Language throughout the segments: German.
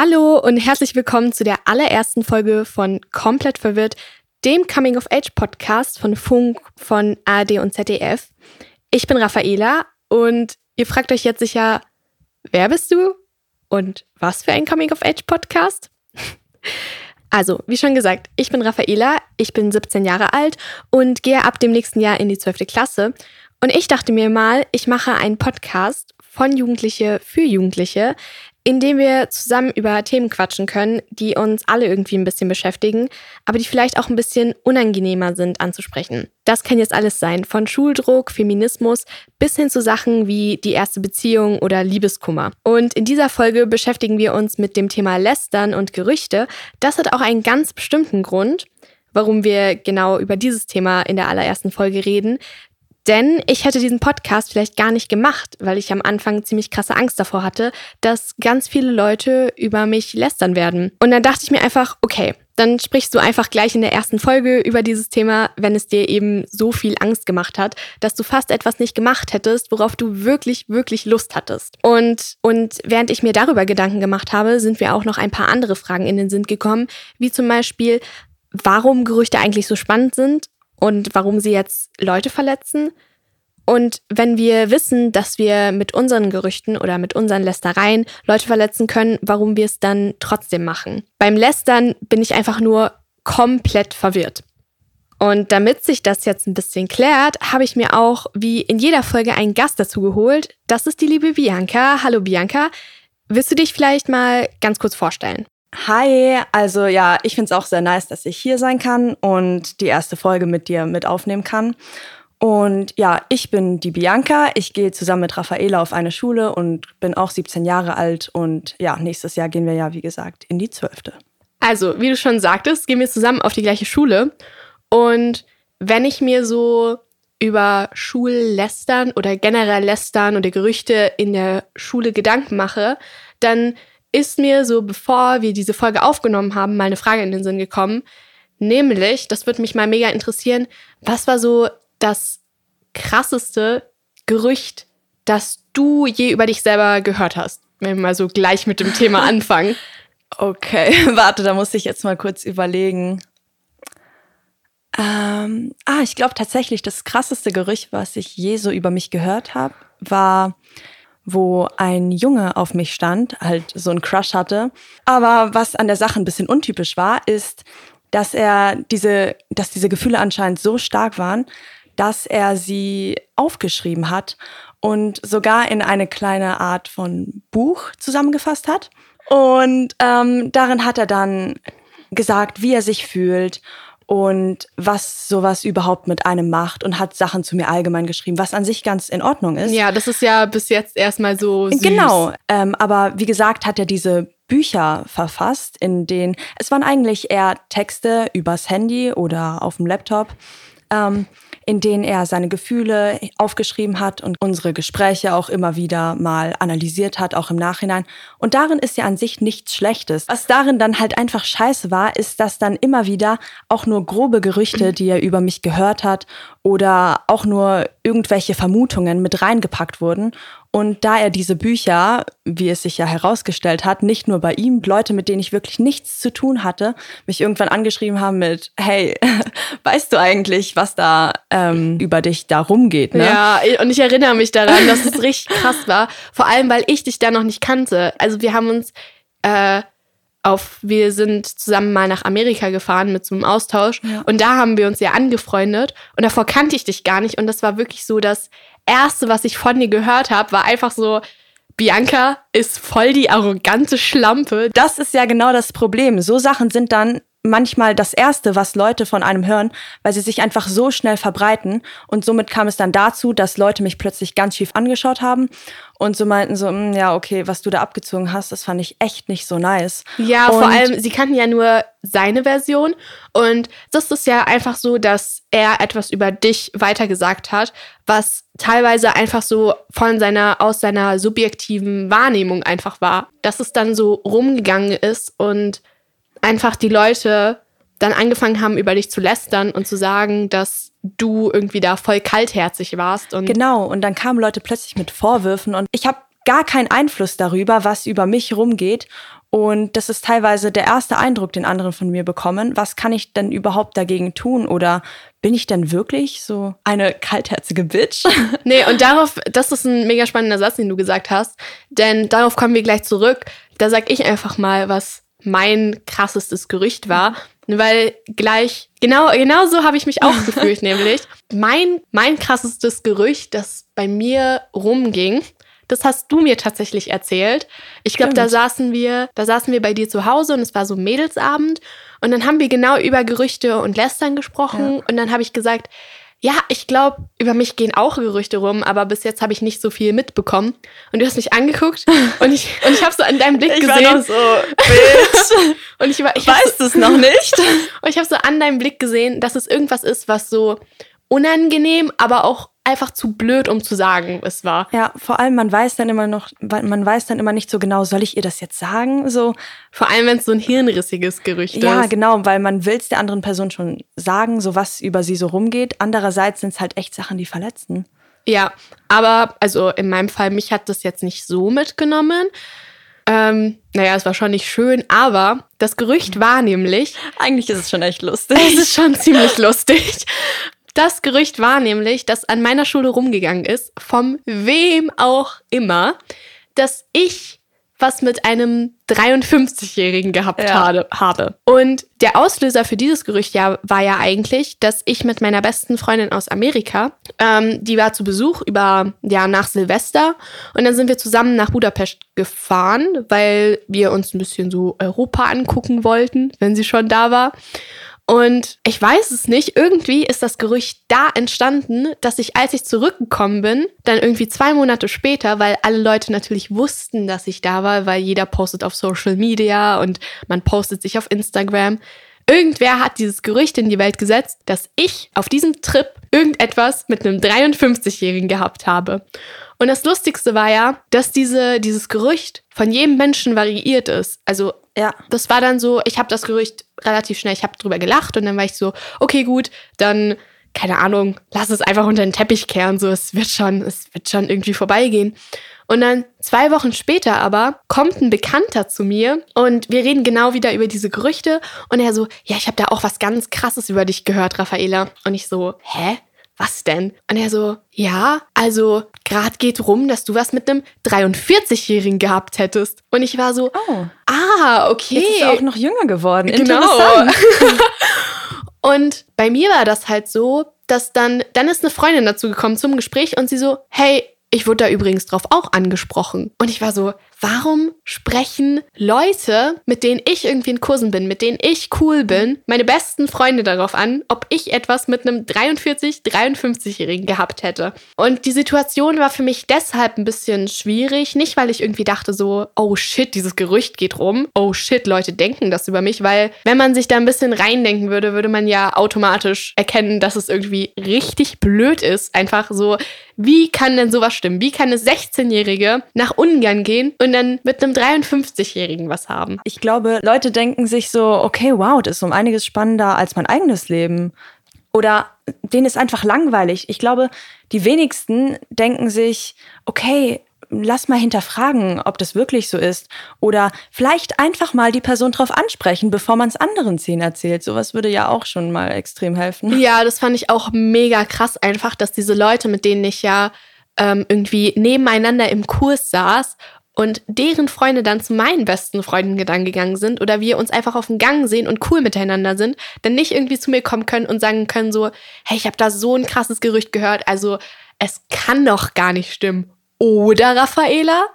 Hallo und herzlich willkommen zu der allerersten Folge von Komplett verwirrt, dem Coming of Age Podcast von Funk, von ARD und ZDF. Ich bin Raffaela und ihr fragt euch jetzt sicher, wer bist du und was für ein Coming of Age Podcast? Also, wie schon gesagt, ich bin Raffaela, ich bin 17 Jahre alt und gehe ab dem nächsten Jahr in die 12. Klasse. Und ich dachte mir mal, ich mache einen Podcast von Jugendliche für Jugendliche, in dem wir zusammen über Themen quatschen können, die uns alle irgendwie ein bisschen beschäftigen, aber die vielleicht auch ein bisschen unangenehmer sind anzusprechen. Das kann jetzt alles sein, von Schuldruck, Feminismus bis hin zu Sachen wie die erste Beziehung oder Liebeskummer. Und in dieser Folge beschäftigen wir uns mit dem Thema Lästern und Gerüchte. Das hat auch einen ganz bestimmten Grund warum wir genau über dieses Thema in der allerersten Folge reden. Denn ich hätte diesen Podcast vielleicht gar nicht gemacht, weil ich am Anfang ziemlich krasse Angst davor hatte, dass ganz viele Leute über mich lästern werden. Und dann dachte ich mir einfach, okay, dann sprichst du einfach gleich in der ersten Folge über dieses Thema, wenn es dir eben so viel Angst gemacht hat, dass du fast etwas nicht gemacht hättest, worauf du wirklich, wirklich Lust hattest. Und, und während ich mir darüber Gedanken gemacht habe, sind mir auch noch ein paar andere Fragen in den Sinn gekommen, wie zum Beispiel, warum Gerüchte eigentlich so spannend sind und warum sie jetzt Leute verletzen. Und wenn wir wissen, dass wir mit unseren Gerüchten oder mit unseren Lästereien Leute verletzen können, warum wir es dann trotzdem machen. Beim Lästern bin ich einfach nur komplett verwirrt. Und damit sich das jetzt ein bisschen klärt, habe ich mir auch wie in jeder Folge einen Gast dazu geholt. Das ist die liebe Bianca. Hallo Bianca. Willst du dich vielleicht mal ganz kurz vorstellen? Hi, also ja, ich finde es auch sehr nice, dass ich hier sein kann und die erste Folge mit dir mit aufnehmen kann. Und ja, ich bin die Bianca. Ich gehe zusammen mit Raffaela auf eine Schule und bin auch 17 Jahre alt. Und ja, nächstes Jahr gehen wir ja, wie gesagt, in die 12. Also, wie du schon sagtest, gehen wir zusammen auf die gleiche Schule. Und wenn ich mir so über Schullästern oder generell Lästern oder Gerüchte in der Schule Gedanken mache, dann ist mir so, bevor wir diese Folge aufgenommen haben, mal eine Frage in den Sinn gekommen. Nämlich, das würde mich mal mega interessieren, was war so das krasseste Gerücht, das du je über dich selber gehört hast? Wenn wir mal so gleich mit dem Thema anfangen. Okay, warte, da muss ich jetzt mal kurz überlegen. Ähm, ah, ich glaube tatsächlich, das krasseste Gerücht, was ich je so über mich gehört habe, war, wo ein Junge auf mich stand, halt so ein Crush hatte. Aber was an der Sache ein bisschen untypisch war, ist, dass er diese, dass diese Gefühle anscheinend so stark waren, dass er sie aufgeschrieben hat und sogar in eine kleine Art von Buch zusammengefasst hat. Und ähm, darin hat er dann gesagt, wie er sich fühlt und was sowas überhaupt mit einem macht und hat Sachen zu mir allgemein geschrieben, was an sich ganz in Ordnung ist. Ja, das ist ja bis jetzt erstmal so. Süß. Genau, ähm, aber wie gesagt, hat er diese Bücher verfasst, in denen es waren eigentlich eher Texte übers Handy oder auf dem Laptop. Ähm, in denen er seine Gefühle aufgeschrieben hat und unsere Gespräche auch immer wieder mal analysiert hat, auch im Nachhinein. Und darin ist ja an sich nichts Schlechtes. Was darin dann halt einfach scheiße war, ist, dass dann immer wieder auch nur grobe Gerüchte, die er über mich gehört hat oder auch nur irgendwelche Vermutungen mit reingepackt wurden. Und da er diese Bücher, wie es sich ja herausgestellt hat, nicht nur bei ihm, Leute, mit denen ich wirklich nichts zu tun hatte, mich irgendwann angeschrieben haben mit, hey, weißt du eigentlich, was da ähm, über dich da rumgeht? Ne? Ja, und ich erinnere mich daran, dass es richtig krass war. Vor allem, weil ich dich da noch nicht kannte. Also wir haben uns äh, auf, wir sind zusammen mal nach Amerika gefahren mit so einem Austausch ja. und da haben wir uns ja angefreundet und davor kannte ich dich gar nicht und das war wirklich so das erste, was ich von dir gehört habe, war einfach so Bianca ist voll die arrogante Schlampe. Das ist ja genau das Problem. So Sachen sind dann manchmal das Erste, was Leute von einem hören, weil sie sich einfach so schnell verbreiten. Und somit kam es dann dazu, dass Leute mich plötzlich ganz schief angeschaut haben und so meinten so, hm, ja, okay, was du da abgezogen hast, das fand ich echt nicht so nice. Ja, und vor allem, sie kannten ja nur seine Version. Und das ist ja einfach so, dass er etwas über dich weitergesagt hat, was teilweise einfach so von seiner, aus seiner subjektiven Wahrnehmung einfach war. Dass es dann so rumgegangen ist und einfach die Leute dann angefangen haben, über dich zu lästern und zu sagen, dass du irgendwie da voll kaltherzig warst. Und genau, und dann kamen Leute plötzlich mit Vorwürfen und ich habe gar keinen Einfluss darüber, was über mich rumgeht. Und das ist teilweise der erste Eindruck, den anderen von mir bekommen. Was kann ich denn überhaupt dagegen tun? Oder bin ich denn wirklich so eine kaltherzige Bitch? Nee, und darauf, das ist ein mega spannender Satz, den du gesagt hast. Denn darauf kommen wir gleich zurück. Da sag ich einfach mal, was mein krassestes Gerücht war. Weil gleich, genau, genau so habe ich mich auch gefühlt, nämlich. Mein, mein krassestes Gerücht, das bei mir rumging, das hast du mir tatsächlich erzählt. Ich glaube, da saßen wir, da saßen wir bei dir zu Hause und es war so Mädelsabend und dann haben wir genau über Gerüchte und Lästern gesprochen ja. und dann habe ich gesagt, ja, ich glaube, über mich gehen auch Gerüchte rum, aber bis jetzt habe ich nicht so viel mitbekommen. Und du hast mich angeguckt und ich, und ich habe so an deinem Blick ich gesehen. War noch so, Bitch. und ich, war, ich weiß so, es noch nicht. und ich habe so an deinem Blick gesehen, dass es irgendwas ist, was so unangenehm, aber auch einfach zu blöd, um zu sagen, es war. Ja, vor allem man weiß dann immer noch, man weiß dann immer nicht so genau, soll ich ihr das jetzt sagen? So. Vor allem, wenn es so ein hirnrissiges Gerücht ja, ist. Ja, genau, weil man will es der anderen Person schon sagen, so was über sie so rumgeht. Andererseits sind es halt echt Sachen, die verletzen. Ja, aber also in meinem Fall, mich hat das jetzt nicht so mitgenommen. Ähm, naja, es war schon nicht schön, aber das Gerücht war nämlich. Eigentlich ist es schon echt lustig. Es ist schon ziemlich lustig. Das Gerücht war nämlich, dass an meiner Schule rumgegangen ist, vom wem auch immer, dass ich was mit einem 53-Jährigen gehabt ja. habe. Und der Auslöser für dieses Gerücht ja, war ja eigentlich, dass ich mit meiner besten Freundin aus Amerika, ähm, die war zu Besuch über, ja, nach Silvester. Und dann sind wir zusammen nach Budapest gefahren, weil wir uns ein bisschen so Europa angucken wollten, wenn sie schon da war. Und ich weiß es nicht, irgendwie ist das Gerücht da entstanden, dass ich, als ich zurückgekommen bin, dann irgendwie zwei Monate später, weil alle Leute natürlich wussten, dass ich da war, weil jeder postet auf Social Media und man postet sich auf Instagram. Irgendwer hat dieses Gerücht in die Welt gesetzt, dass ich auf diesem Trip irgendetwas mit einem 53-Jährigen gehabt habe. Und das Lustigste war ja, dass diese, dieses Gerücht von jedem Menschen variiert ist. Also ja. Das war dann so, ich habe das Gerücht relativ schnell, ich habe drüber gelacht und dann war ich so, okay, gut, dann, keine Ahnung, lass es einfach unter den Teppich kehren, so, es wird schon, es wird schon irgendwie vorbeigehen. Und dann zwei Wochen später aber kommt ein Bekannter zu mir und wir reden genau wieder über diese Gerüchte und er so, ja, ich habe da auch was ganz Krasses über dich gehört, Raffaela. Und ich so, hä? Was denn? Und er so, ja, also gerade geht rum, dass du was mit einem 43-Jährigen gehabt hättest. Und ich war so, oh. ah, okay. Jetzt ist auch noch jünger geworden. Genau. und bei mir war das halt so, dass dann, dann ist eine Freundin dazu gekommen zum Gespräch und sie so, hey, ich wurde da übrigens drauf auch angesprochen. Und ich war so, warum sprechen Leute, mit denen ich irgendwie in Kursen bin, mit denen ich cool bin, meine besten Freunde darauf an, ob ich etwas mit einem 43, 53-Jährigen gehabt hätte? Und die Situation war für mich deshalb ein bisschen schwierig. Nicht, weil ich irgendwie dachte so, oh shit, dieses Gerücht geht rum. Oh shit, Leute denken das über mich. Weil wenn man sich da ein bisschen reindenken würde, würde man ja automatisch erkennen, dass es irgendwie richtig blöd ist. Einfach so, wie kann denn sowas stimmen? Wie kann eine 16-Jährige nach Ungarn gehen und dann mit einem 53-Jährigen was haben? Ich glaube, Leute denken sich so, okay, wow, das ist um einiges spannender als mein eigenes Leben. Oder denen ist einfach langweilig. Ich glaube, die wenigsten denken sich, okay, lass mal hinterfragen, ob das wirklich so ist. Oder vielleicht einfach mal die Person drauf ansprechen, bevor man es anderen zehn erzählt. Sowas würde ja auch schon mal extrem helfen. Ja, das fand ich auch mega krass einfach, dass diese Leute, mit denen ich ja ähm, irgendwie nebeneinander im Kurs saß und deren Freunde dann zu meinen besten Freunden dann gegangen sind oder wir uns einfach auf dem Gang sehen und cool miteinander sind, dann nicht irgendwie zu mir kommen können und sagen können so, hey, ich habe da so ein krasses Gerücht gehört, also es kann doch gar nicht stimmen oder Raffaela,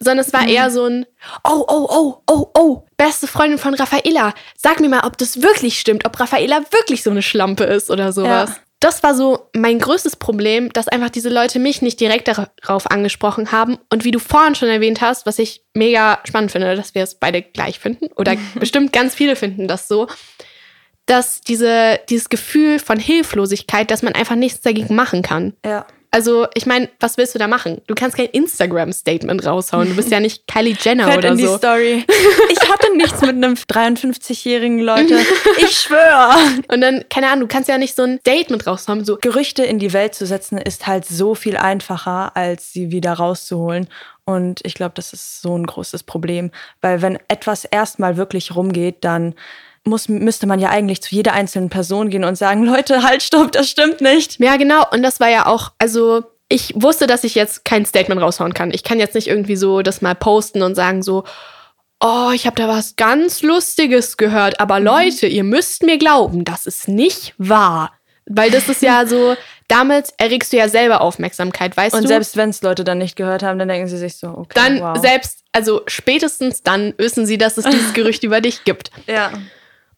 sondern es war mhm. eher so ein Oh, oh, oh, oh, oh, beste Freundin von Raffaela. Sag mir mal, ob das wirklich stimmt, ob Raffaela wirklich so eine Schlampe ist oder sowas. Ja. Das war so mein größtes Problem, dass einfach diese Leute mich nicht direkt darauf angesprochen haben. Und wie du vorhin schon erwähnt hast, was ich mega spannend finde, dass wir es beide gleich finden, oder bestimmt ganz viele finden das so, dass diese, dieses Gefühl von Hilflosigkeit, dass man einfach nichts dagegen machen kann. Ja. Also, ich meine, was willst du da machen? Du kannst kein Instagram-Statement raushauen. Du bist ja nicht Kylie Jenner Fett oder in die so. Story. Ich hatte nichts mit einem 53-jährigen Leute. Ich schwöre. Und dann, keine Ahnung, du kannst ja nicht so ein Statement raushauen. So, Gerüchte in die Welt zu setzen, ist halt so viel einfacher, als sie wieder rauszuholen. Und ich glaube, das ist so ein großes Problem. Weil wenn etwas erstmal wirklich rumgeht, dann muss, müsste man ja eigentlich zu jeder einzelnen Person gehen und sagen, Leute, halt, stopp, das stimmt nicht. Ja, genau. Und das war ja auch, also ich wusste, dass ich jetzt kein Statement raushauen kann. Ich kann jetzt nicht irgendwie so das mal posten und sagen so, oh, ich habe da was ganz Lustiges gehört. Aber Leute, ihr müsst mir glauben, das ist nicht wahr. Weil das ist ja so, damit erregst du ja selber Aufmerksamkeit, weißt Und du? selbst wenn es Leute dann nicht gehört haben, dann denken sie sich so, okay, dann wow. selbst, also spätestens dann wissen sie, dass es dieses Gerücht über dich gibt. ja.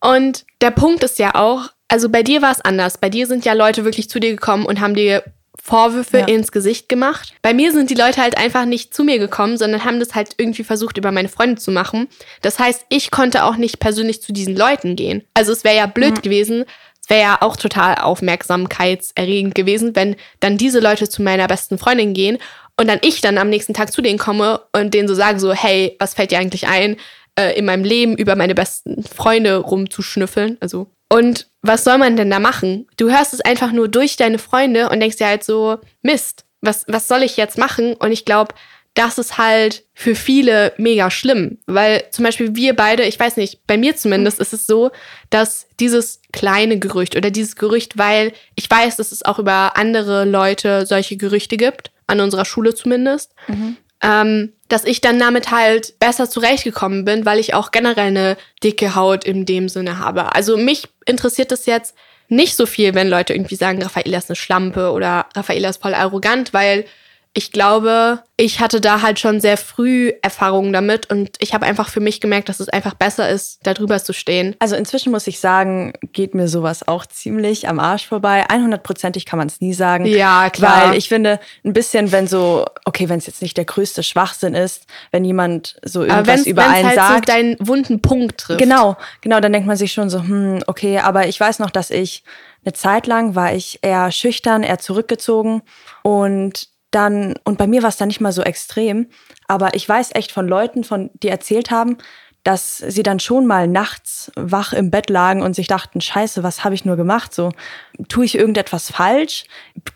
Und der Punkt ist ja auch, also bei dir war es anders. Bei dir sind ja Leute wirklich zu dir gekommen und haben dir Vorwürfe Ja. ins Gesicht gemacht. Bei mir sind die Leute halt einfach nicht zu mir gekommen, sondern haben das halt irgendwie versucht, über meine Freunde zu machen. Das heißt, ich konnte auch nicht persönlich zu diesen Leuten gehen. Also es wäre ja blöd gewesen. Es wäre ja auch total aufmerksamkeitserregend gewesen, wenn dann diese Leute zu meiner besten Freundin gehen und dann ich dann am nächsten Tag zu denen komme und denen so sage so, hey, was fällt dir eigentlich ein, äh, in meinem Leben über meine besten Freunde rumzuschnüffeln? Also und was soll man denn da machen? Du hörst es einfach nur durch deine Freunde und denkst dir halt so, Mist, was, was soll ich jetzt machen? Und ich glaube, das ist halt für viele mega schlimm, weil zum Beispiel wir beide, ich weiß nicht, bei mir zumindest ist es so, dass dieses kleine Gerücht oder dieses Gerücht, weil ich weiß, dass es auch über andere Leute solche Gerüchte gibt, an unserer Schule zumindest, ähm, dass ich dann damit halt besser zurechtgekommen bin, weil ich auch generell eine dicke Haut in dem Sinne habe. Also mich interessiert es jetzt nicht so viel, wenn Leute irgendwie sagen, Raffaella ist eine Schlampe oder Raffaella ist voll arrogant, weil ich glaube, ich hatte da halt schon sehr früh Erfahrungen damit und ich habe einfach für mich gemerkt, dass es einfach besser ist, da drüber zu stehen. Also inzwischen muss ich sagen, geht mir sowas auch ziemlich am Arsch vorbei. 100%ig kann man es nie sagen. Ja, klar. Weil ich finde, ein bisschen, wenn so, okay, wenn es jetzt nicht der größte Schwachsinn ist, wenn jemand so irgendwas über einen halt so sagt. deinen wunden Punkt trifft. Genau, genau, dann denkt man sich schon so, hm, okay, aber ich weiß noch, dass ich eine Zeit lang war ich eher schüchtern, eher zurückgezogen und dann, und bei mir war es dann nicht mal so extrem, aber ich weiß echt von Leuten, von, die erzählt haben, dass sie dann schon mal nachts wach im Bett lagen und sich dachten, scheiße, was habe ich nur gemacht? So, tue ich irgendetwas falsch?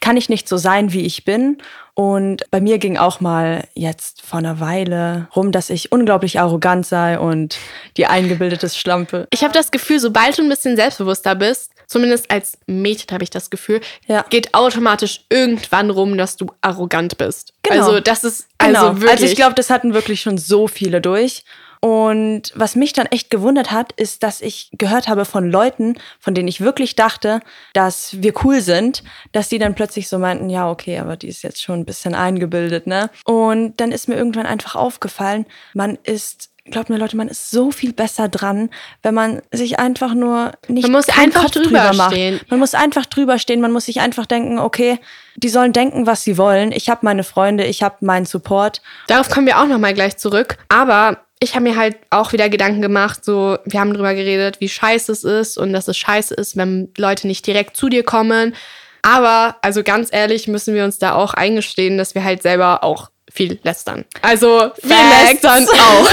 Kann ich nicht so sein, wie ich bin? Und bei mir ging auch mal jetzt vor einer Weile rum, dass ich unglaublich arrogant sei und die eingebildete Schlampe. Ich habe das Gefühl, sobald du ein bisschen selbstbewusster bist, zumindest als Mädchen habe ich das Gefühl, Ja. geht automatisch irgendwann rum, dass du arrogant bist. Genau. Also das ist also Genau. wirklich. Also ich glaube, das hatten wirklich schon so viele durch. Und was mich dann echt gewundert hat, ist, dass ich gehört habe von Leuten, von denen ich wirklich dachte, dass wir cool sind, dass die dann plötzlich so meinten, ja, okay, aber die ist jetzt schon ein bisschen eingebildet, ne? Und dann ist mir irgendwann einfach aufgefallen, man ist Glaubt mir, Leute, man ist so viel besser dran, wenn man sich einfach nur nicht Man muss einfach Kopf drüber macht. stehen. Man muss einfach drüber stehen, man muss sich einfach denken, okay, die sollen denken, was sie wollen. Ich habe meine Freunde, ich habe meinen Support. Darauf kommen wir auch noch mal gleich zurück. Aber ich habe mir halt auch wieder Gedanken gemacht, so, wir haben drüber geredet, wie scheiße es ist und dass es scheiße ist, wenn Leute nicht direkt zu dir kommen. Aber, also ganz ehrlich, müssen wir uns da auch eingestehen, dass wir halt selber auch viel lästern. Also, wir Facts. lästern auch.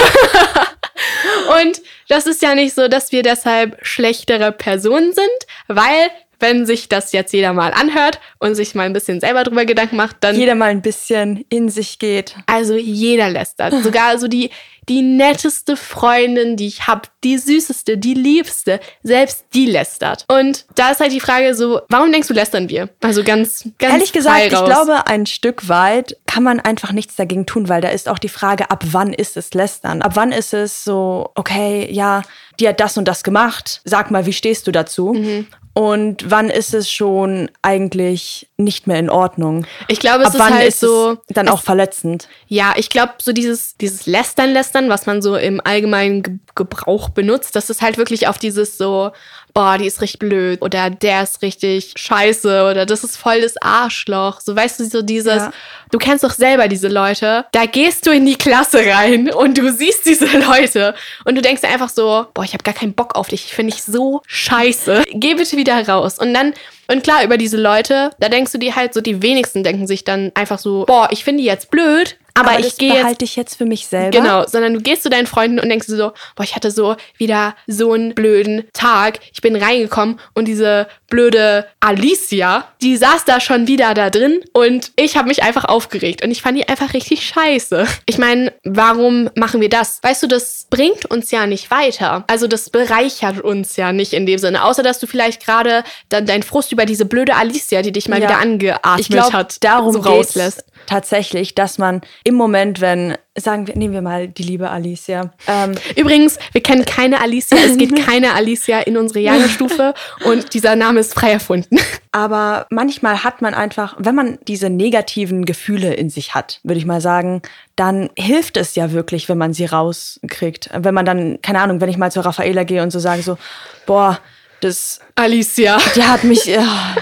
und das ist ja nicht so, dass wir deshalb schlechtere Personen sind, weil, wenn sich das jetzt jeder mal anhört und sich mal ein bisschen selber drüber Gedanken macht, dann Jeder mal ein bisschen in sich geht. also jeder lästert. Sogar so die, die netteste Freundin, die ich habe, die süßeste, die liebste, selbst die lästert. Und da ist halt die Frage so, warum denkst du, lästern wir? Also ganz, ganz Ehrlich gesagt, ich glaube, ein Stück weit kann man einfach nichts dagegen tun, weil da ist auch die Frage, ab wann ist es Lästern? Ab wann ist es so, okay, ja, die hat das und das gemacht, sag mal, wie stehst du dazu? Mhm. Und wann ist es schon eigentlich nicht mehr in Ordnung? Ich glaube, es ab ist wann halt ist so, dann auch verletzend? ja, ich glaube, so dieses, dieses Lästern, Lästern Lästern, was man so im allgemeinen Ge Gebrauch benutzt. Das ist halt wirklich auf dieses so, boah, die ist richtig blöd oder der ist richtig scheiße oder das ist voll das Arschloch. So weißt du, so dieses, Ja. du kennst doch selber diese Leute. Da gehst du in die Klasse rein und du siehst diese Leute und du denkst einfach so, boah, ich habe gar keinen Bock auf dich. Ich finde dich so scheiße. Geh bitte wieder raus. Und dann, und klar, über diese Leute, da denkst du dir halt so, die wenigsten denken sich dann einfach so, boah, ich finde die jetzt blöd, aber, Aber ich gehe jetzt behalte ich jetzt für mich selber. Genau, sondern du gehst zu deinen Freunden und denkst dir so, boah, ich hatte so wieder so einen blöden Tag. Ich bin reingekommen und diese blöde Alicia, die saß da schon wieder da drin und ich habe mich einfach aufgeregt und ich fand die einfach richtig scheiße. Ich meine, warum machen wir das? Weißt du, das bringt uns ja nicht weiter. Also das bereichert uns ja nicht in dem Sinne, außer dass du vielleicht gerade dann deinen Frust über diese blöde Alicia, die dich mal Ja. wieder angeatmet Ich glaube, hat, darum so rauslässt. tatsächlich, dass man im Moment, wenn, sagen wir, nehmen wir mal die liebe Alicia, ähm, Übrigens, wir kennen keine Alicia. Es geht keine Alicia in unsere Jahrgangsstufe und dieser Name ist frei erfunden. aber manchmal hat man einfach, wenn man diese negativen Gefühle in sich hat, würde ich mal sagen, dann hilft es ja wirklich, wenn man sie rauskriegt. Wenn man dann, keine Ahnung, wenn ich mal zu Raffaela gehe und so sage so, boah, das Alicia. der hat mich, ja,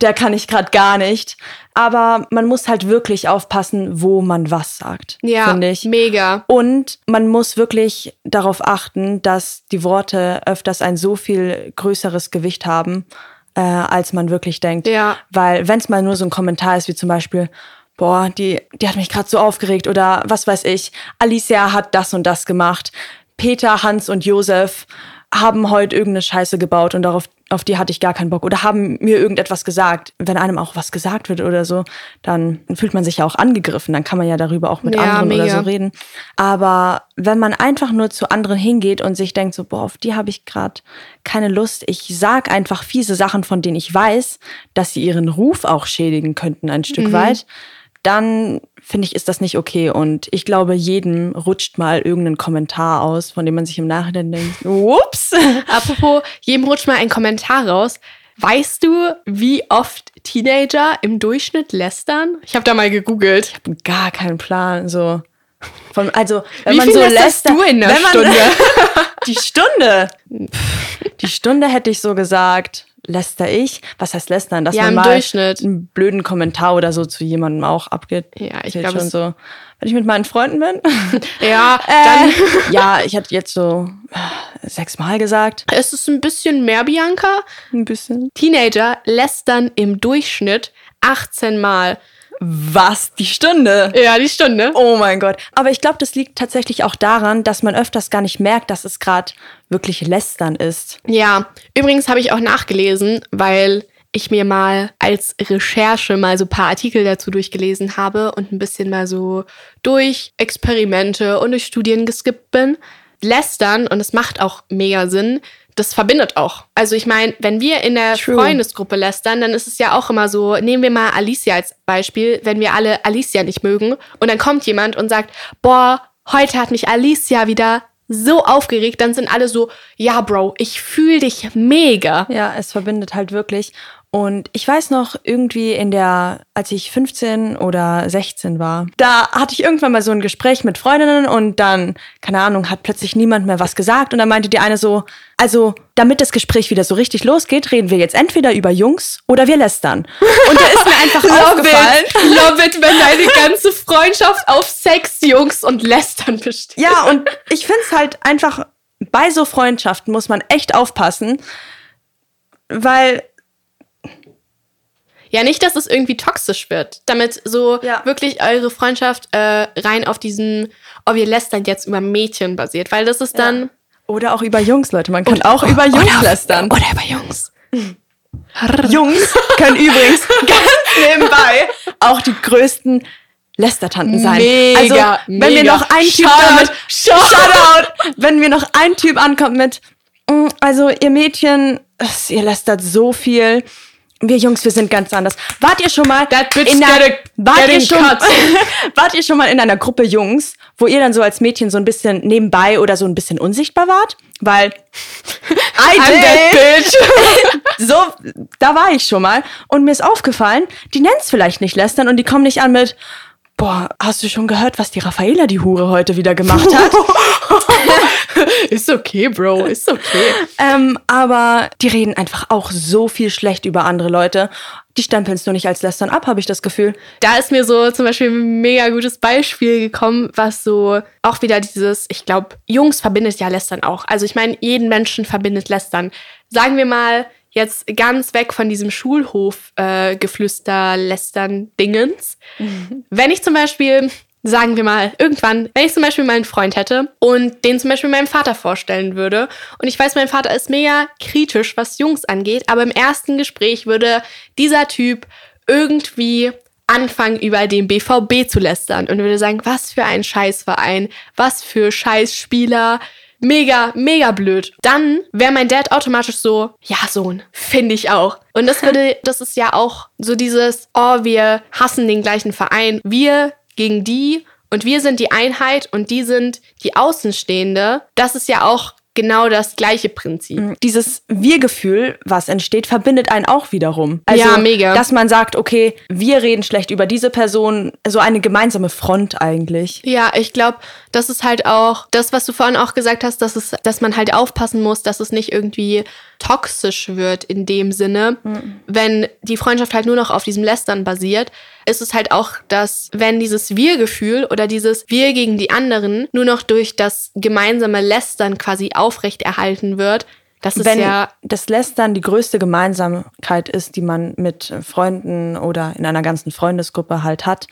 der kann ich gerade gar nicht. Aber man muss halt wirklich aufpassen, wo man was sagt, Ja, finde ich. mega. Und man muss wirklich darauf achten, dass die Worte öfters ein so viel größeres Gewicht haben, äh, als man wirklich denkt. Ja. Weil wenn es mal nur so ein Kommentar ist, wie zum Beispiel, boah, die, die hat mich gerade so aufgeregt oder was weiß ich, Alicia hat das und das gemacht, Peter, Hans und Josef haben heute irgendeine Scheiße gebaut und darauf auf die hatte ich gar keinen Bock oder haben mir irgendetwas gesagt. Wenn einem auch was gesagt wird oder so, dann fühlt man sich ja auch angegriffen. Dann kann man ja darüber auch mit Ja, anderen oder mega. so reden. Aber wenn man einfach nur zu anderen hingeht und sich denkt, so, boah, auf die habe ich gerade keine Lust, ich sag einfach fiese Sachen, von denen ich weiß, dass sie ihren Ruf auch schädigen könnten, ein Stück weit, dann finde ich, ist das nicht okay. Und ich glaube, jedem rutscht mal irgendein Kommentar aus, von dem man sich im Nachhinein denkt, ups. Apropos, jedem rutscht mal ein Kommentar raus. Weißt du, wie oft Teenager im Durchschnitt lästern? Ich habe da mal gegoogelt. Gar keinen Plan, so. Von, also, wenn Wie man so lästert, du in der Stunde? Die Stunde. Die Stunde hätte ich so gesagt, läster ich. Was heißt lästern? Dass Ja, man mal Durchschnitt. einen blöden Kommentar oder so zu jemandem auch abgeht. Ja, ich glaube, schon so. Wenn ich mit meinen Freunden bin. Ja, Äh, dann ja, ich hatte jetzt so äh, sechsmal gesagt. ist es ein bisschen mehr, Bianca. Ein bisschen. Teenager lästern im Durchschnitt 18 Mal. Was? Die Stunde? Ja, die Stunde. Oh mein Gott. Aber ich glaube, das liegt tatsächlich auch daran, dass man öfters gar nicht merkt, dass es gerade wirklich lästern ist. Ja, übrigens habe ich auch nachgelesen, weil ich mir mal als Recherche mal so ein paar Artikel dazu durchgelesen habe und ein bisschen mal so durch Experimente und durch Studien geskippt bin. Lästern, und es macht auch mega Sinn, das verbindet auch. Also ich meine, wenn wir in der True. Freundesgruppe lästern, dann ist es ja auch immer so, nehmen wir mal Alicia als Beispiel, wenn wir alle Alicia nicht mögen und dann kommt jemand und sagt, boah, heute hat mich Alicia wieder so aufgeregt, dann sind alle so, ja, Bro, ich fühle dich mega. Ja, es verbindet halt wirklich. Und ich weiß noch, irgendwie in der, als ich 15 oder 16 war, da hatte ich irgendwann mal so ein Gespräch mit Freundinnen und dann, keine Ahnung, hat plötzlich niemand mehr was gesagt und dann meinte die eine so, also, damit das Gespräch wieder so richtig losgeht, reden wir jetzt entweder über Jungs oder wir lästern. Und da ist mir einfach aufgefallen. love it, wenn deine ganze Freundschaft auf Sex, Jungs und Lästern besteht. Ja, und ich finde es halt einfach, bei so Freundschaften muss man echt aufpassen, weil Ja, nicht, dass es irgendwie toxisch wird. Damit so Ja. wirklich eure Freundschaft äh, rein auf diesen, oh, wir lästern jetzt über Mädchen basiert. Weil das ist dann. Oder auch über Jungs, Leute. Man kann auch über Jungs oder, lästern. Oder über Jungs. Jungs können übrigens ganz nebenbei auch die größten Lästertanten sein. Mega, also, wenn mega. mir noch ein Typ Shoutout, damit, Shoutout, wenn mir noch ein Typ ankommt mit, "Mm, also ihr Mädchen, ihr lästert so viel. Wir Jungs, wir sind ganz anders. Wart ihr schon mal in einer, wart, ihr schon, wart ihr schon mal in einer Gruppe Jungs, wo ihr dann so als Mädchen so ein bisschen nebenbei oder so ein bisschen unsichtbar wart? Weil I I'm that bitch. so, da war ich schon mal. Und mir ist aufgefallen, die nennen es vielleicht nicht lästern und die kommen nicht an mit, boah, hast du schon gehört, was die Raffaela, die Hure, heute wieder gemacht hat? ist okay, Bro, ist okay. ähm, aber die reden einfach auch so viel schlecht über andere Leute. Die stempeln es nur nicht als Lästern ab, habe ich das Gefühl. Da ist mir so zum Beispiel ein mega gutes Beispiel gekommen, was so auch wieder dieses, ich glaube, Jungs verbindet ja Lästern auch. Also ich meine, jeden Menschen verbindet Lästern. Sagen wir mal, jetzt ganz weg von diesem Schulhof-Geflüster, äh, Lästern, Dingens. Mhm. Wenn ich zum Beispiel sagen wir mal, irgendwann, wenn ich zum Beispiel mal einen Freund hätte und den zum Beispiel meinem Vater vorstellen würde und ich weiß, mein Vater ist mega kritisch, was Jungs angeht, aber im ersten Gespräch würde dieser Typ irgendwie anfangen, über den BVB zu lästern und würde sagen, was für ein Scheißverein, was für Scheißspieler, mega, mega blöd. Dann wäre mein Dad automatisch so, ja, Sohn, finde ich auch. Und das würde, das ist ja auch so dieses, oh, wir hassen den gleichen Verein. Wir gegen die und wir sind die Einheit und die sind die Außenstehende. Das ist ja auch genau das gleiche Prinzip. Mhm. Dieses Wir-Gefühl, was entsteht, verbindet einen auch wiederum. Also, ja, mega. Dass man sagt, okay, wir reden schlecht über diese Person, so eine gemeinsame Front eigentlich. Ja, ich glaube, das ist halt auch das, was du vorhin auch gesagt hast, dass, es, dass man halt aufpassen muss, dass es nicht irgendwie toxisch wird in dem Sinne, mhm. wenn die Freundschaft halt nur noch auf diesem Lästern basiert, ist es halt auch, dass wenn dieses Wir-Gefühl oder dieses Wir gegen die anderen nur noch durch das gemeinsame Lästern quasi aufrechterhalten wird, das ist Wenn ja das Lästern die größte Gemeinsamkeit ist, die man mit Freunden oder in einer ganzen Freundesgruppe halt hat,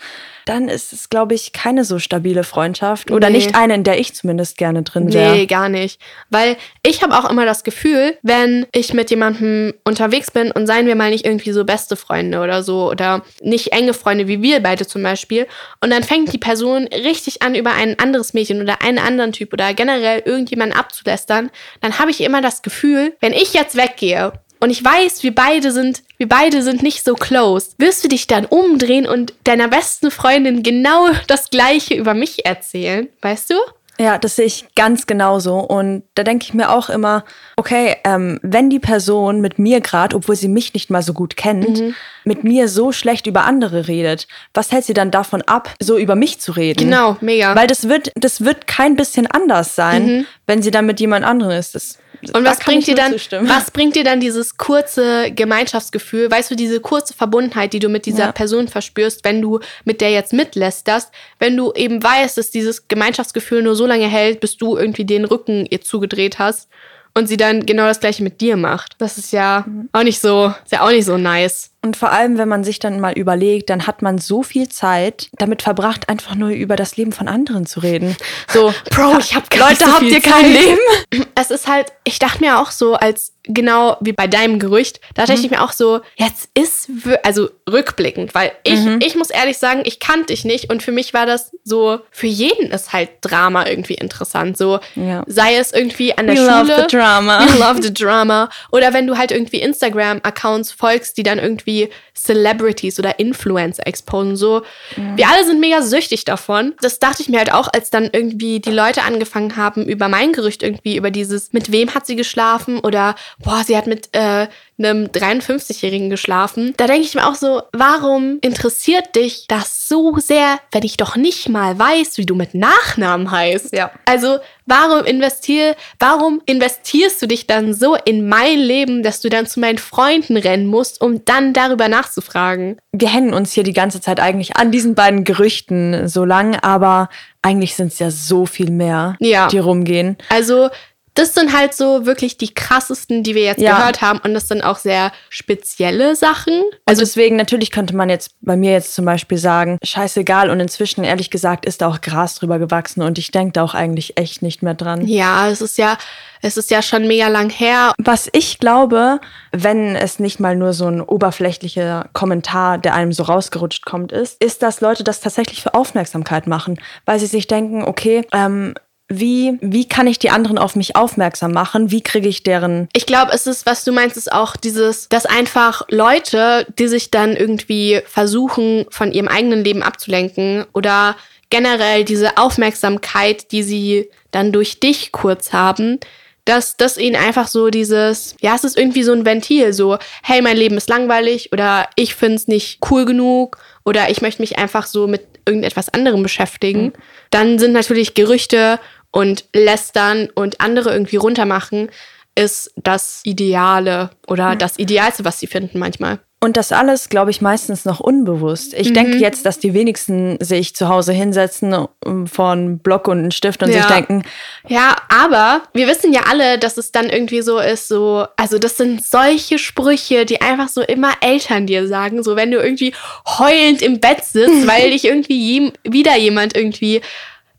dann ist es, glaube ich, keine so stabile Freundschaft oder nee. nicht eine, in der ich zumindest gerne drin wäre. Nee, gar nicht. Weil ich habe auch immer das Gefühl, wenn ich mit jemandem unterwegs bin und seien wir mal nicht irgendwie so beste Freunde oder so oder nicht enge Freunde wie wir beide zum Beispiel und dann fängt die Person richtig an, über ein anderes Mädchen oder einen anderen Typ oder generell irgendjemanden abzulästern, dann habe ich immer das Gefühl, wenn ich jetzt weggehe und ich weiß, wir beide sind, wir beide sind nicht so close, wirst du dich dann umdrehen und deiner besten Freundin genau das Gleiche über mich erzählen, weißt du? Ja, das sehe ich ganz genauso. Und da denke ich mir auch immer, okay, ähm, wenn die Person mit mir gerade, obwohl sie mich nicht mal so gut kennt, mhm. Mit mir so schlecht über andere redet, was hält sie dann davon ab, so über mich zu reden? Genau, mega. Weil das wird, das wird kein bisschen anders sein, mhm. wenn sie dann mit jemand anderem ist. Das und was bringt dir dann, was bringt dir dann dieses kurze Gemeinschaftsgefühl, weißt du, diese kurze Verbundenheit, die du mit dieser ja. Person verspürst, wenn du mit der jetzt mitlästerst, wenn du eben weißt, dass dieses Gemeinschaftsgefühl nur so lange hält, bis du irgendwie den Rücken ihr zugedreht hast und sie dann genau das gleiche mit dir macht. Das ist ja mhm. auch nicht so, ist ja auch nicht so nice. Und vor allem, wenn man sich dann mal überlegt, dann hat man so viel Zeit damit verbracht, einfach nur über das Leben von anderen zu reden. So, Bro, ich hab Leute, so habt ihr kein Leben? Es ist halt, ich dachte mir auch so, als genau wie bei deinem Gerücht, da dachte mhm. ich mir auch so, jetzt ist, also rückblickend, weil ich, mhm. ich muss ehrlich sagen, ich kannte dich nicht und für mich war das so, für jeden ist halt Drama irgendwie interessant. So, ja. sei es irgendwie an der We Schule. Love the drama. We love the drama. Oder wenn du halt irgendwie Instagram-Accounts folgst, die dann irgendwie irgendwie Celebrities oder Influencer exposen. So, mhm. wir alle sind mega süchtig davon. Das dachte ich mir halt auch, als dann irgendwie die Leute angefangen haben, über mein Gerücht irgendwie, über dieses, mit wem hat sie geschlafen oder boah, sie hat mit äh, einem 53-Jährigen geschlafen. Da denke ich mir auch so, warum interessiert dich das so sehr, wenn ich doch nicht mal weiß, wie du mit Nachnamen heißt? Ja. Also, warum investier, warum investierst du dich dann so in mein Leben, dass du dann zu meinen Freunden rennen musst, um dann darüber nachzufragen? Wir hängen uns hier die ganze Zeit eigentlich an diesen beiden Gerüchten so lang, aber eigentlich sind es ja so viel mehr, ja. die rumgehen. Also das sind halt so wirklich die krassesten, die wir jetzt ja. gehört haben. Und das sind auch sehr spezielle Sachen. Also deswegen, natürlich könnte man jetzt bei mir jetzt zum Beispiel sagen, scheißegal. Und inzwischen, ehrlich gesagt, ist da auch Gras drüber gewachsen. Und ich denke da auch eigentlich echt nicht mehr dran. Ja, es ist ja, es ist ja schon mega lang her. Was ich glaube, wenn es nicht mal nur so ein oberflächlicher Kommentar, der einem so rausgerutscht kommt, ist, ist, dass Leute das tatsächlich für Aufmerksamkeit machen. Weil sie sich denken, okay, ähm, wie, wie kann ich die anderen auf mich aufmerksam machen? Wie kriege ich deren. Ich glaube, es ist, was du meinst, ist auch dieses, dass einfach Leute, die sich dann irgendwie versuchen, von ihrem eigenen Leben abzulenken oder generell diese Aufmerksamkeit, die sie dann durch dich kurz haben, dass das ihnen einfach so dieses, ja, es ist irgendwie so ein Ventil, so, hey, mein Leben ist langweilig oder ich finde es nicht cool genug oder ich möchte mich einfach so mit irgendetwas anderem beschäftigen, mhm. dann sind natürlich Gerüchte und Lästern und andere irgendwie runtermachen, ist das Ideale oder das Idealste, was sie finden manchmal. Und das alles, glaube ich, meistens noch unbewusst. Ich mhm. denke jetzt, dass die wenigsten sich zu Hause hinsetzen vor Block und einen Stift und ja. sich denken. Ja, aber wir wissen ja alle, dass es dann irgendwie so ist, so, also das sind solche Sprüche, die einfach so immer Eltern dir sagen, so wenn du irgendwie heulend im Bett sitzt, weil dich irgendwie wieder jemand irgendwie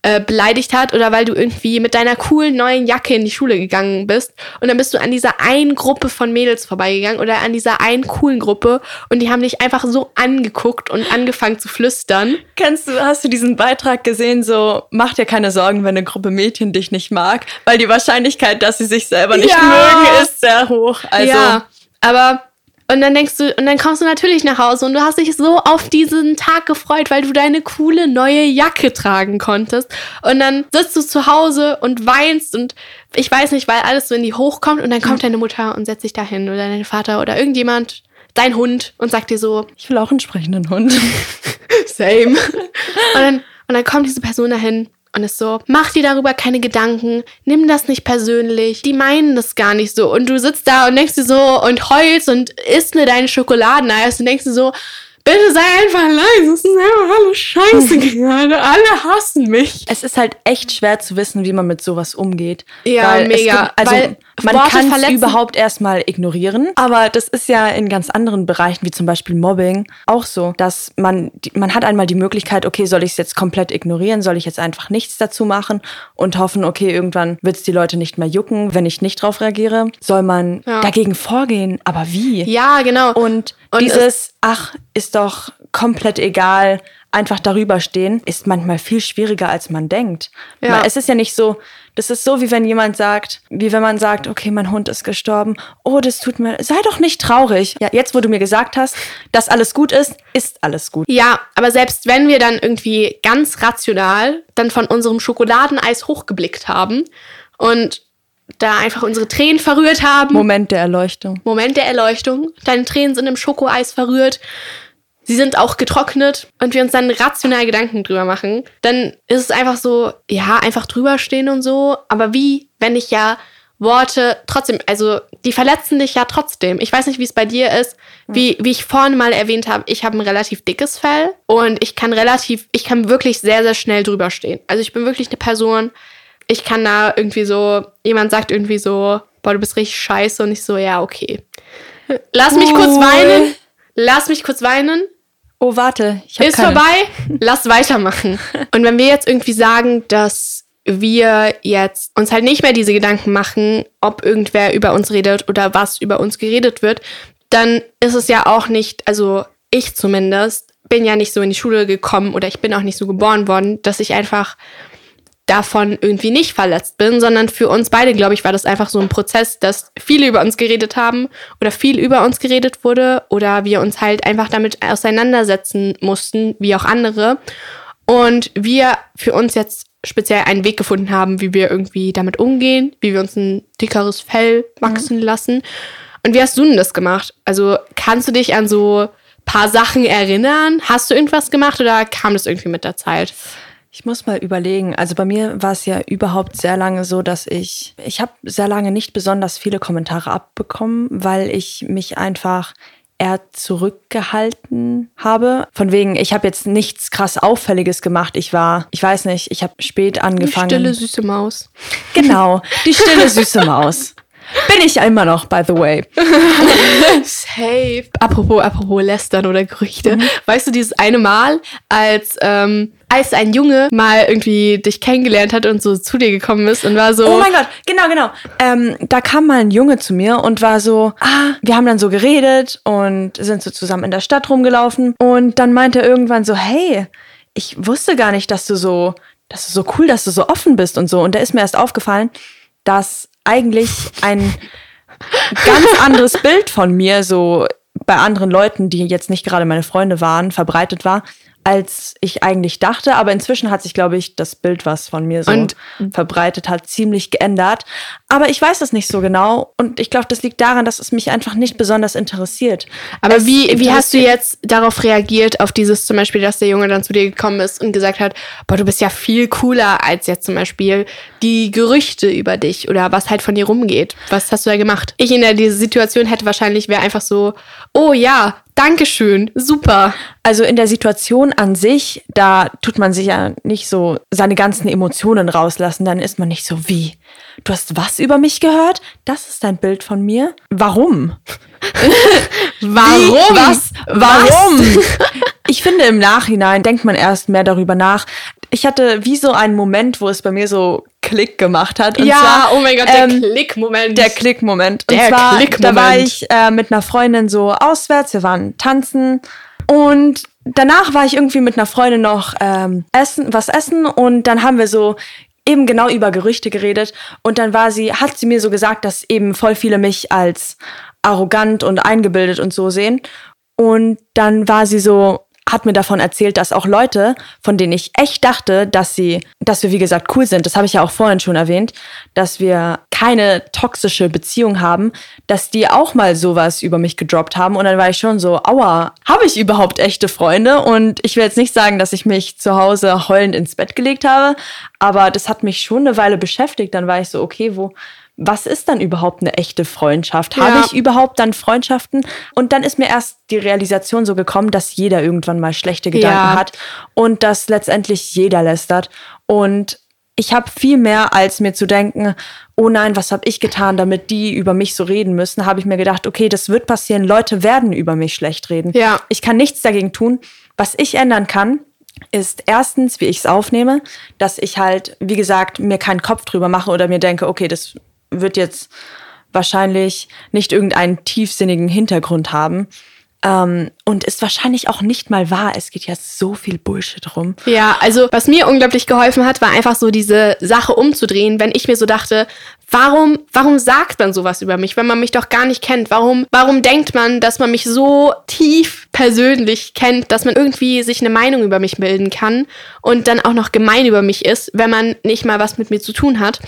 äh, beleidigt hat oder weil du irgendwie mit deiner coolen neuen Jacke in die Schule gegangen bist und dann bist du an dieser einen Gruppe von Mädels vorbeigegangen oder an dieser einen coolen Gruppe und die haben dich einfach so angeguckt und angefangen zu flüstern. Kennst du, hast du diesen Beitrag gesehen, so mach dir keine Sorgen, wenn eine Gruppe Mädchen dich nicht mag, weil die Wahrscheinlichkeit, dass sie sich selber nicht ja. mögen, ist sehr hoch. Also ja, aber und dann denkst du, und dann kommst du natürlich nach Hause und du hast dich so auf diesen Tag gefreut, weil du deine coole neue Jacke tragen konntest. Und dann sitzt du zu Hause und weinst und ich weiß nicht, weil alles so in die hochkommt und dann kommt deine Mutter und setzt sich dahin oder dein Vater oder irgendjemand, dein Hund und sagt dir so, ich will auch einen sprechenden Hund. Same. Und dann, und dann kommt diese Person dahin und ist so, mach dir darüber keine Gedanken, nimm das nicht persönlich, die meinen das gar nicht so. Und du sitzt da und denkst dir so und heulst und isst mir deine Schokoladeneis und denkst dir so, Bitte sei einfach leise. Es ist einfach alles scheiße gerade. Alle hassen mich. Es ist halt echt schwer zu wissen, wie man mit sowas umgeht. Ja, mega. Gibt, also weil man kann es überhaupt erstmal ignorieren. Aber das ist ja in ganz anderen Bereichen, wie zum Beispiel Mobbing, auch so, dass man, man hat einmal die Möglichkeit, okay, soll ich es jetzt komplett ignorieren? Soll ich jetzt einfach nichts dazu machen und hoffen, okay, irgendwann wird es die Leute nicht mehr jucken, wenn ich nicht drauf reagiere? Soll man ja. dagegen vorgehen? Aber wie? Ja, genau. Und, und dieses, ach, ist doch komplett egal, einfach darüber stehen, ist manchmal viel schwieriger, als man denkt. Ja. Es ist ja nicht so, das ist so, wie wenn jemand sagt, wie wenn man sagt, okay, mein Hund ist gestorben. Oh, das tut mir, sei doch nicht traurig. Ja, jetzt, wo du mir gesagt hast, dass alles gut ist, ist alles gut. Ja, aber selbst wenn wir dann irgendwie ganz rational dann von unserem Schokoladeneis hochgeblickt haben und da einfach unsere Tränen verrührt haben. Moment der Erleuchtung. Moment der Erleuchtung. Deine Tränen sind im Schokoeis verrührt sie sind auch getrocknet und wir uns dann rational Gedanken drüber machen, dann ist es einfach so, ja, einfach drüber stehen und so. Aber wie, wenn ich ja Worte trotzdem, also die verletzen dich ja trotzdem. Ich weiß nicht, wie es bei dir ist. Wie, wie ich vorhin mal erwähnt habe, ich habe ein relativ dickes Fell und ich kann relativ, ich kann wirklich sehr, sehr schnell drüber stehen. Also ich bin wirklich eine Person, ich kann da irgendwie so, jemand sagt irgendwie so, boah, du bist richtig scheiße und ich so, ja, okay. Lass mich kurz weinen. Lass mich kurz weinen oh, warte, ich Ist keine. vorbei, lass weitermachen. Und wenn wir jetzt irgendwie sagen, dass wir jetzt uns halt nicht mehr diese Gedanken machen, ob irgendwer über uns redet oder was über uns geredet wird, dann ist es ja auch nicht, also ich zumindest, bin ja nicht so in die Schule gekommen oder ich bin auch nicht so geboren worden, dass ich einfach davon irgendwie nicht verletzt bin, sondern für uns beide, glaube ich, war das einfach so ein Prozess, dass viele über uns geredet haben oder viel über uns geredet wurde oder wir uns halt einfach damit auseinandersetzen mussten, wie auch andere. Und wir für uns jetzt speziell einen Weg gefunden haben, wie wir irgendwie damit umgehen, wie wir uns ein dickeres Fell wachsen mhm. lassen. Und wie hast du denn das gemacht? Also kannst du dich an so paar Sachen erinnern? Hast du irgendwas gemacht oder kam das irgendwie mit der Zeit? Ich muss mal überlegen. Also bei mir war es ja überhaupt sehr lange so, dass ich, ich habe sehr lange nicht besonders viele Kommentare abbekommen, weil ich mich einfach eher zurückgehalten habe. Von wegen, ich habe jetzt nichts krass Auffälliges gemacht. Ich war, ich weiß nicht, ich habe spät angefangen. Die stille süße Maus. Genau, die stille süße Maus. Bin ich ja immer noch, by the way. Safe. Apropos, apropos Lästern oder Gerüchte. Mhm. Weißt du, dieses eine Mal, als, ähm, als ein Junge mal irgendwie dich kennengelernt hat und so zu dir gekommen ist und war so. Oh mein Gott, genau, genau. Ähm, da kam mal ein Junge zu mir und war so, ah, wir haben dann so geredet und sind so zusammen in der Stadt rumgelaufen. Und dann meinte er irgendwann so, hey, ich wusste gar nicht, dass du so, dass du so cool, dass du so offen bist und so. Und da ist mir erst aufgefallen, dass eigentlich ein ganz anderes Bild von mir so bei anderen Leuten, die jetzt nicht gerade meine Freunde waren, verbreitet war, als ich eigentlich dachte. Aber inzwischen hat sich, glaube ich, das Bild, was von mir so Und- verbreitet hat, ziemlich geändert. Aber ich weiß es nicht so genau. Und ich glaube, das liegt daran, dass es mich einfach nicht besonders interessiert. Aber Es wie, wie hast du interessiert- jetzt darauf reagiert, auf dieses zum Beispiel, dass der Junge dann zu dir gekommen ist und gesagt hat, boah, du bist ja viel cooler als jetzt zum Beispiel die Gerüchte über dich oder was halt von dir rumgeht. Was hast du da gemacht? Ich in der dieser Situation hätte wahrscheinlich, wäre einfach so, oh ja, Dankeschön, super. Also in der Situation an sich, da tut man sich ja nicht so seine ganzen Emotionen rauslassen. Dann ist man nicht so wie, du hast was über mich gehört? Das ist dein Bild von mir? Warum? Warum? Was? Warum? Ich finde, im Nachhinein denkt man erst mehr darüber nach. Ich hatte wie so einen Moment, wo es bei mir so Klick gemacht hat. Und ja, zwar, oh mein Gott, der ähm, Klickmoment. der Klickmoment. Und Der zwar, Klickmoment. da war ich äh, mit einer Freundin so auswärts, wir waren tanzen und danach war ich irgendwie mit einer Freundin noch ähm, essen, was essen und dann haben wir so eben genau über Gerüchte geredet und dann war sie, hat sie mir so gesagt, dass eben voll viele mich als arrogant und eingebildet und so sehen und dann war sie so, hat mir davon erzählt, dass auch Leute, von denen ich echt dachte, dass sie, dass wir wie gesagt cool sind, das habe ich ja auch vorhin schon erwähnt, dass wir keine toxische Beziehung haben, dass die auch mal sowas über mich gedroppt haben und dann war ich schon so, aua, habe ich überhaupt echte Freunde? Und ich will jetzt nicht sagen, dass ich mich zu Hause heulend ins Bett gelegt habe, aber das hat mich schon eine Weile beschäftigt. Dann war ich so, okay, wo, was ist dann überhaupt eine echte Freundschaft? Ja. Habe ich überhaupt dann Freundschaften? Und dann ist mir erst die Realisation so gekommen, dass jeder irgendwann mal schlechte Gedanken Ja. hat und dass letztendlich jeder lästert. Und ich habe viel mehr, als mir zu denken, oh nein, was habe ich getan, damit die über mich so reden müssen, habe ich mir gedacht, okay, das wird passieren, Leute werden über mich schlecht reden. Ja. Ich kann nichts dagegen tun. Was ich ändern kann, ist erstens, wie ich es aufnehme, dass ich halt, wie gesagt, mir keinen Kopf drüber mache oder mir denke, okay, das wird jetzt wahrscheinlich nicht irgendeinen tiefsinnigen Hintergrund haben. Ähm, und ist wahrscheinlich auch nicht mal wahr. Es geht ja so viel Bullshit rum. Ja, also was mir unglaublich geholfen hat, war einfach so diese Sache umzudrehen, wenn ich mir so dachte, warum, warum sagt man sowas über mich, wenn man mich doch gar nicht kennt? Warum, warum denkt man, dass man mich so tief persönlich kennt, dass man irgendwie sich eine Meinung über mich bilden kann und dann auch noch gemein über mich ist, wenn man nicht mal was mit mir zu tun hat?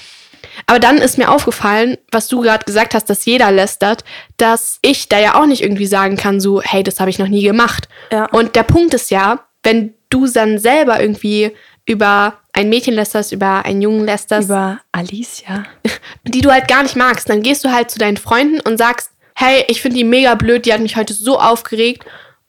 Aber dann ist mir aufgefallen, was du gerade gesagt hast, dass jeder lästert, dass ich da ja auch nicht irgendwie sagen kann, so, hey, das habe ich noch nie gemacht. Ja. Und der Punkt ist ja, wenn du dann selber irgendwie über ein Mädchen lästerst, über einen Jungen lästerst, Über Alicia. die du halt gar nicht magst, dann gehst du halt zu deinen Freunden und sagst, hey, ich finde die mega blöd, die hat mich heute so aufgeregt,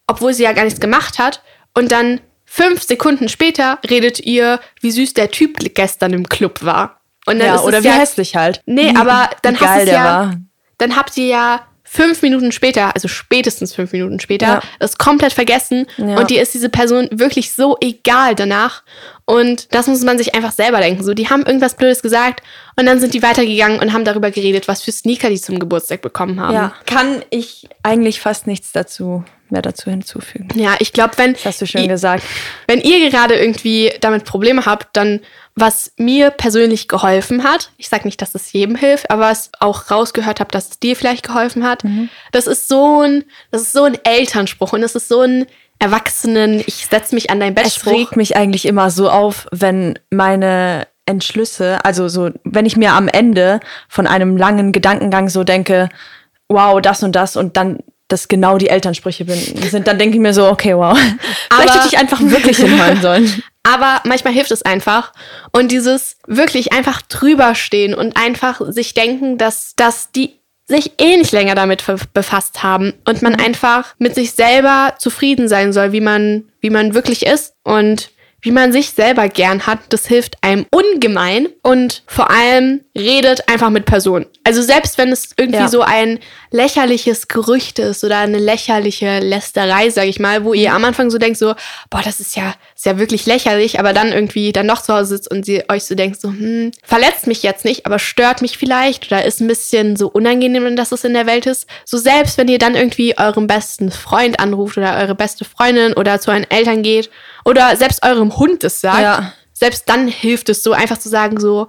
obwohl sie ja gar nichts gemacht hat. Und dann fünf Sekunden später redet ihr, wie süß der Typ gestern im Club war. Und dann Ja, ist oder es wie ja, hässlich halt. Nee, aber dann hast der ja, war. dann habt ihr ja fünf Minuten später, also spätestens fünf Minuten später, Ja. das komplett vergessen Ja. und dir ist diese Person wirklich so egal danach. Und das muss man sich einfach selber denken. So, die haben irgendwas Blödes gesagt und dann sind die weitergegangen und haben darüber geredet, was für Sneaker die zum Geburtstag bekommen haben. Ja, kann ich eigentlich fast nichts dazu mehr dazu hinzufügen. Ja, ich glaube, wenn, Das hast du schön i- gesagt. wenn ihr gerade irgendwie damit Probleme habt, dann was mir persönlich geholfen hat, ich sage nicht, dass es jedem hilft, aber was auch rausgehört habe, dass es dir vielleicht geholfen hat, Mhm. das ist so ein, das ist so ein Elternspruch und das ist so ein Erwachsenen, ich setze mich an dein Bett Es regt mich eigentlich immer so auf, wenn meine Entschlüsse, also so, wenn ich mir am Ende von einem langen Gedankengang so denke, wow, das und das und dann das genau die Elternsprüche bin, sind, dann denke ich mir so, okay, wow. Vielleicht Aber- hätte ich einfach wirklich hinhören sollen. Aber manchmal hilft es einfach. Und dieses wirklich einfach drüber stehen und einfach sich denken, dass, dass die sich eh nicht länger damit befasst haben und man einfach mit sich selber zufrieden sein soll, wie man, wie man wirklich ist und wie man sich selber gern hat, das hilft einem ungemein und vor allem redet einfach mit Personen. Also selbst wenn es irgendwie Ja. so ein lächerliches Gerücht ist oder eine lächerliche Lästerei, sag ich mal, wo ihr am Anfang so denkt so, boah, das ist ja, ist ja wirklich lächerlich, aber dann irgendwie dann noch zu Hause sitzt und sie euch so denkt so, hm, verletzt mich jetzt nicht, aber stört mich vielleicht oder ist ein bisschen so unangenehm, dass es in der Welt ist. So selbst wenn ihr dann irgendwie euren besten Freund anruft oder eure beste Freundin oder zu euren Eltern geht oder selbst eurem Hund es sagt, Ja. selbst dann hilft es so einfach zu sagen so,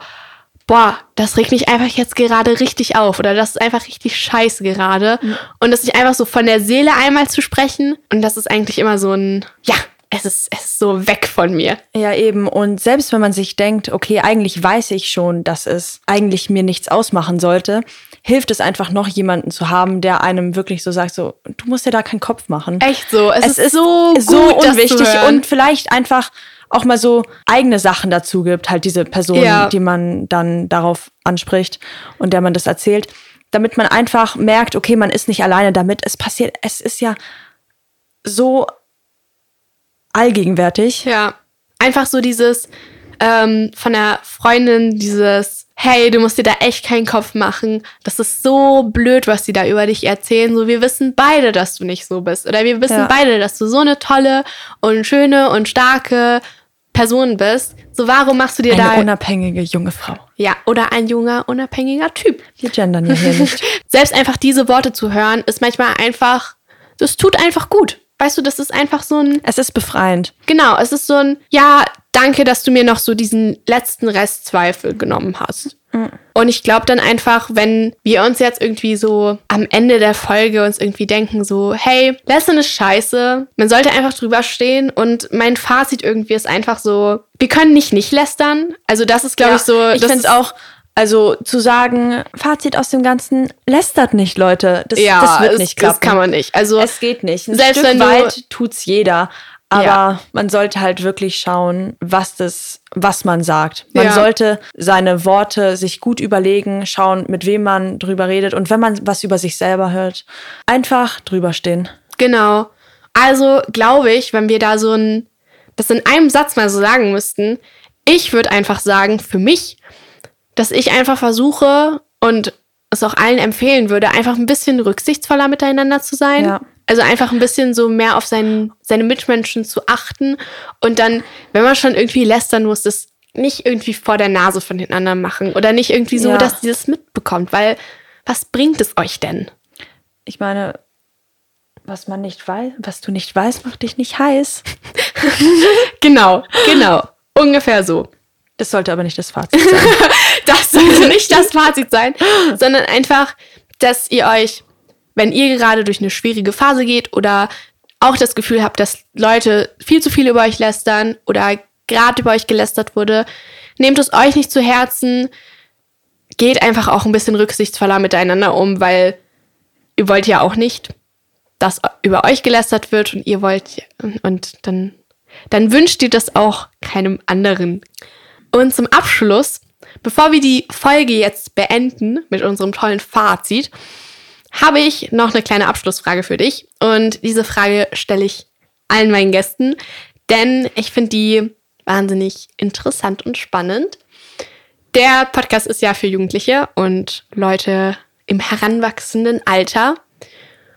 boah, das regt mich einfach jetzt gerade richtig auf oder das ist einfach richtig scheiße gerade. Und das sich einfach so von der Seele einmal zu sprechen und das ist eigentlich immer so ein, ja, es ist, es ist so weg von mir. Ja, eben. Und selbst wenn man sich denkt, okay, eigentlich weiß ich schon, dass es eigentlich mir nichts ausmachen sollte, hilft es einfach noch jemanden zu haben, der einem wirklich so sagt, so, du musst dir da keinen Kopf machen. Echt so. Es, Es ist, ist so, gut, so unwichtig und vielleicht einfach auch mal so eigene Sachen dazu gibt, halt diese Person, Ja. die man dann darauf anspricht und der man das erzählt, damit man einfach merkt, okay, man ist nicht alleine damit. Es passiert, es ist ja so allgegenwärtig. Ja, einfach so dieses ähm, von der Freundin, dieses, hey, du musst dir da echt keinen Kopf machen. Das ist so blöd, was die da über dich erzählen. So, wir wissen beide, dass du nicht so bist. Oder wir wissen Ja. beide, dass du so eine tolle und schöne und starke Person bist. So, warum machst du dir Eine da. unabhängige junge Frau. Ja, oder ein junger, unabhängiger Typ. Wir gendern hier nicht. Selbst einfach diese Worte zu hören, ist manchmal einfach, das tut einfach gut. Weißt du, das ist einfach so ein, Es ist befreiend. Genau, es ist so ein, ja, danke, dass du mir noch so diesen letzten Restzweifel genommen hast. Und ich glaube dann einfach, wenn wir uns jetzt irgendwie so am Ende der Folge uns irgendwie denken, so, hey, Lesson ist scheiße, man sollte einfach drüber stehen und mein Fazit irgendwie ist einfach so, wir können nicht nicht lästern. Also das ist, glaube ich, so. Ich das finde es auch, also zu sagen, Fazit aus dem Ganzen, lästert nicht, Leute. Das, ja, das wird es- nicht klappen. Das kann man nicht. Also Es geht nicht. Ein Selbst Stück wenn du- weit tut's jeder. Aber Ja. man sollte halt wirklich schauen, was das, was man sagt. Man Ja. sollte seine Worte sich gut überlegen, schauen, mit wem man drüber redet und wenn man was über sich selber hört, einfach drüber stehen. Genau. Also glaube ich, wenn wir da so ein, das in einem Satz mal so sagen müssten, ich würde einfach sagen, für mich, dass ich einfach versuche und es auch allen empfehlen würde, einfach ein bisschen rücksichtsvoller miteinander zu sein. Ja. Also einfach ein bisschen so mehr auf seinen, seine Mitmenschen zu achten und dann, wenn man schon irgendwie lästern muss, das nicht irgendwie vor der Nase von den anderen machen oder nicht irgendwie so, Ja. dass die das mitbekommt, weil was bringt es euch denn? Ich meine, was man nicht weiß, was du nicht weißt, macht dich nicht heiß. Genau, genau. Ungefähr so. Das sollte aber nicht das Fazit sein. Das sollte nicht das Fazit sein, sondern einfach, dass ihr euch, wenn ihr gerade durch eine schwierige Phase geht oder auch das Gefühl habt, dass Leute viel zu viel über euch lästern oder gerade über euch gelästert wurde, nehmt es euch nicht zu Herzen, geht einfach auch ein bisschen rücksichtsvoller miteinander um, weil ihr wollt ja auch nicht, dass über euch gelästert wird und ihr wollt und dann, dann wünscht ihr das auch keinem anderen. Und zum Abschluss, bevor wir die Folge jetzt beenden mit unserem tollen Fazit, habe ich noch eine kleine Abschlussfrage für dich. Und diese Frage stelle ich allen meinen Gästen, denn ich finde die wahnsinnig interessant und spannend. Der Podcast ist ja für Jugendliche und Leute im heranwachsenden Alter.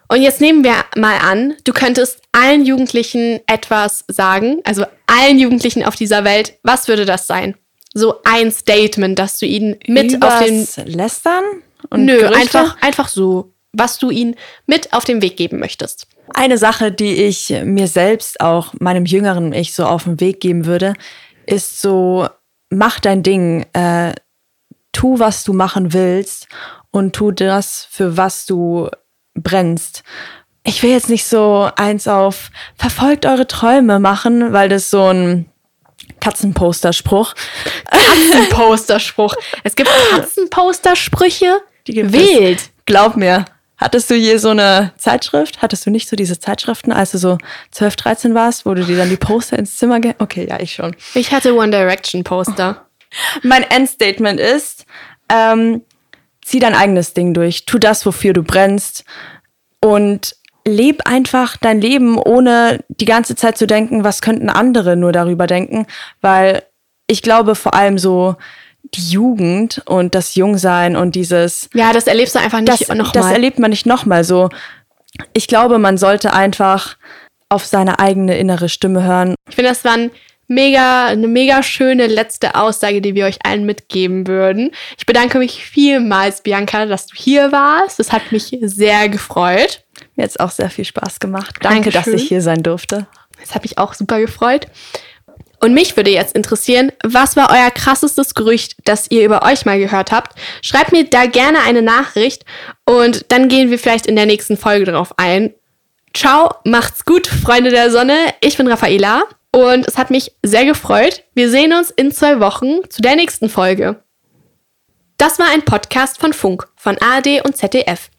Und jetzt nehmen wir mal an, du könntest allen Jugendlichen etwas sagen, also allen Jugendlichen auf dieser Welt. Was würde das sein? So ein Statement, dass du ihnen mit auf den Übers Lästern und Nö, Gerüchte? einfach einfach so, was du ihnen mit auf den Weg geben möchtest. Eine Sache, die ich mir selbst auch meinem jüngeren Ich so auf den Weg geben würde, ist so, mach dein Ding, äh, tu, was du machen willst und tu das, für was du brennst. Ich will jetzt nicht so eins auf verfolgt eure Träume machen, weil das so ein Katzenposter-Spruch. Katzenposterspruch. Es gibt Katzenpostersprüche. Die gibt Wild. Es. Glaub mir. Hattest du je so eine Zeitschrift? Hattest du nicht so diese Zeitschriften, als du so 12, 13 warst, wo du dir dann die Poster ins Zimmer ge... Okay, ja, ich schon. Ich hatte One Direction Poster. Mein Endstatement ist, ähm, zieh dein eigenes Ding durch. Tu das, wofür du brennst. Und leb einfach dein Leben, ohne die ganze Zeit zu denken, was könnten andere nur darüber denken. Weil ich glaube, vor allem so die Jugend und das Jungsein und dieses Ja, das erlebst du einfach nicht das, noch das erlebt man nicht nochmal so. Ich glaube, man sollte einfach auf seine eigene innere Stimme hören. Ich finde, das war ein mega, eine mega schöne letzte Aussage, die wir euch allen mitgeben würden. Ich bedanke mich vielmals, Bianca, dass du hier warst. Das hat mich sehr gefreut. Mir hat es auch sehr viel Spaß gemacht. Danke, dass Dankeschön. ich hier sein durfte. Das hat mich auch super gefreut. Und mich würde jetzt interessieren, was war euer krassestes Gerücht, das ihr über euch mal gehört habt? Schreibt mir da gerne eine Nachricht und dann gehen wir vielleicht in der nächsten Folge darauf ein. Ciao, macht's gut, Freunde der Sonne. Ich bin Raffaela und es hat mich sehr gefreut. Wir sehen uns in zwei Wochen zu der nächsten Folge. Das war ein Podcast von Funk, von ARD und ZDF.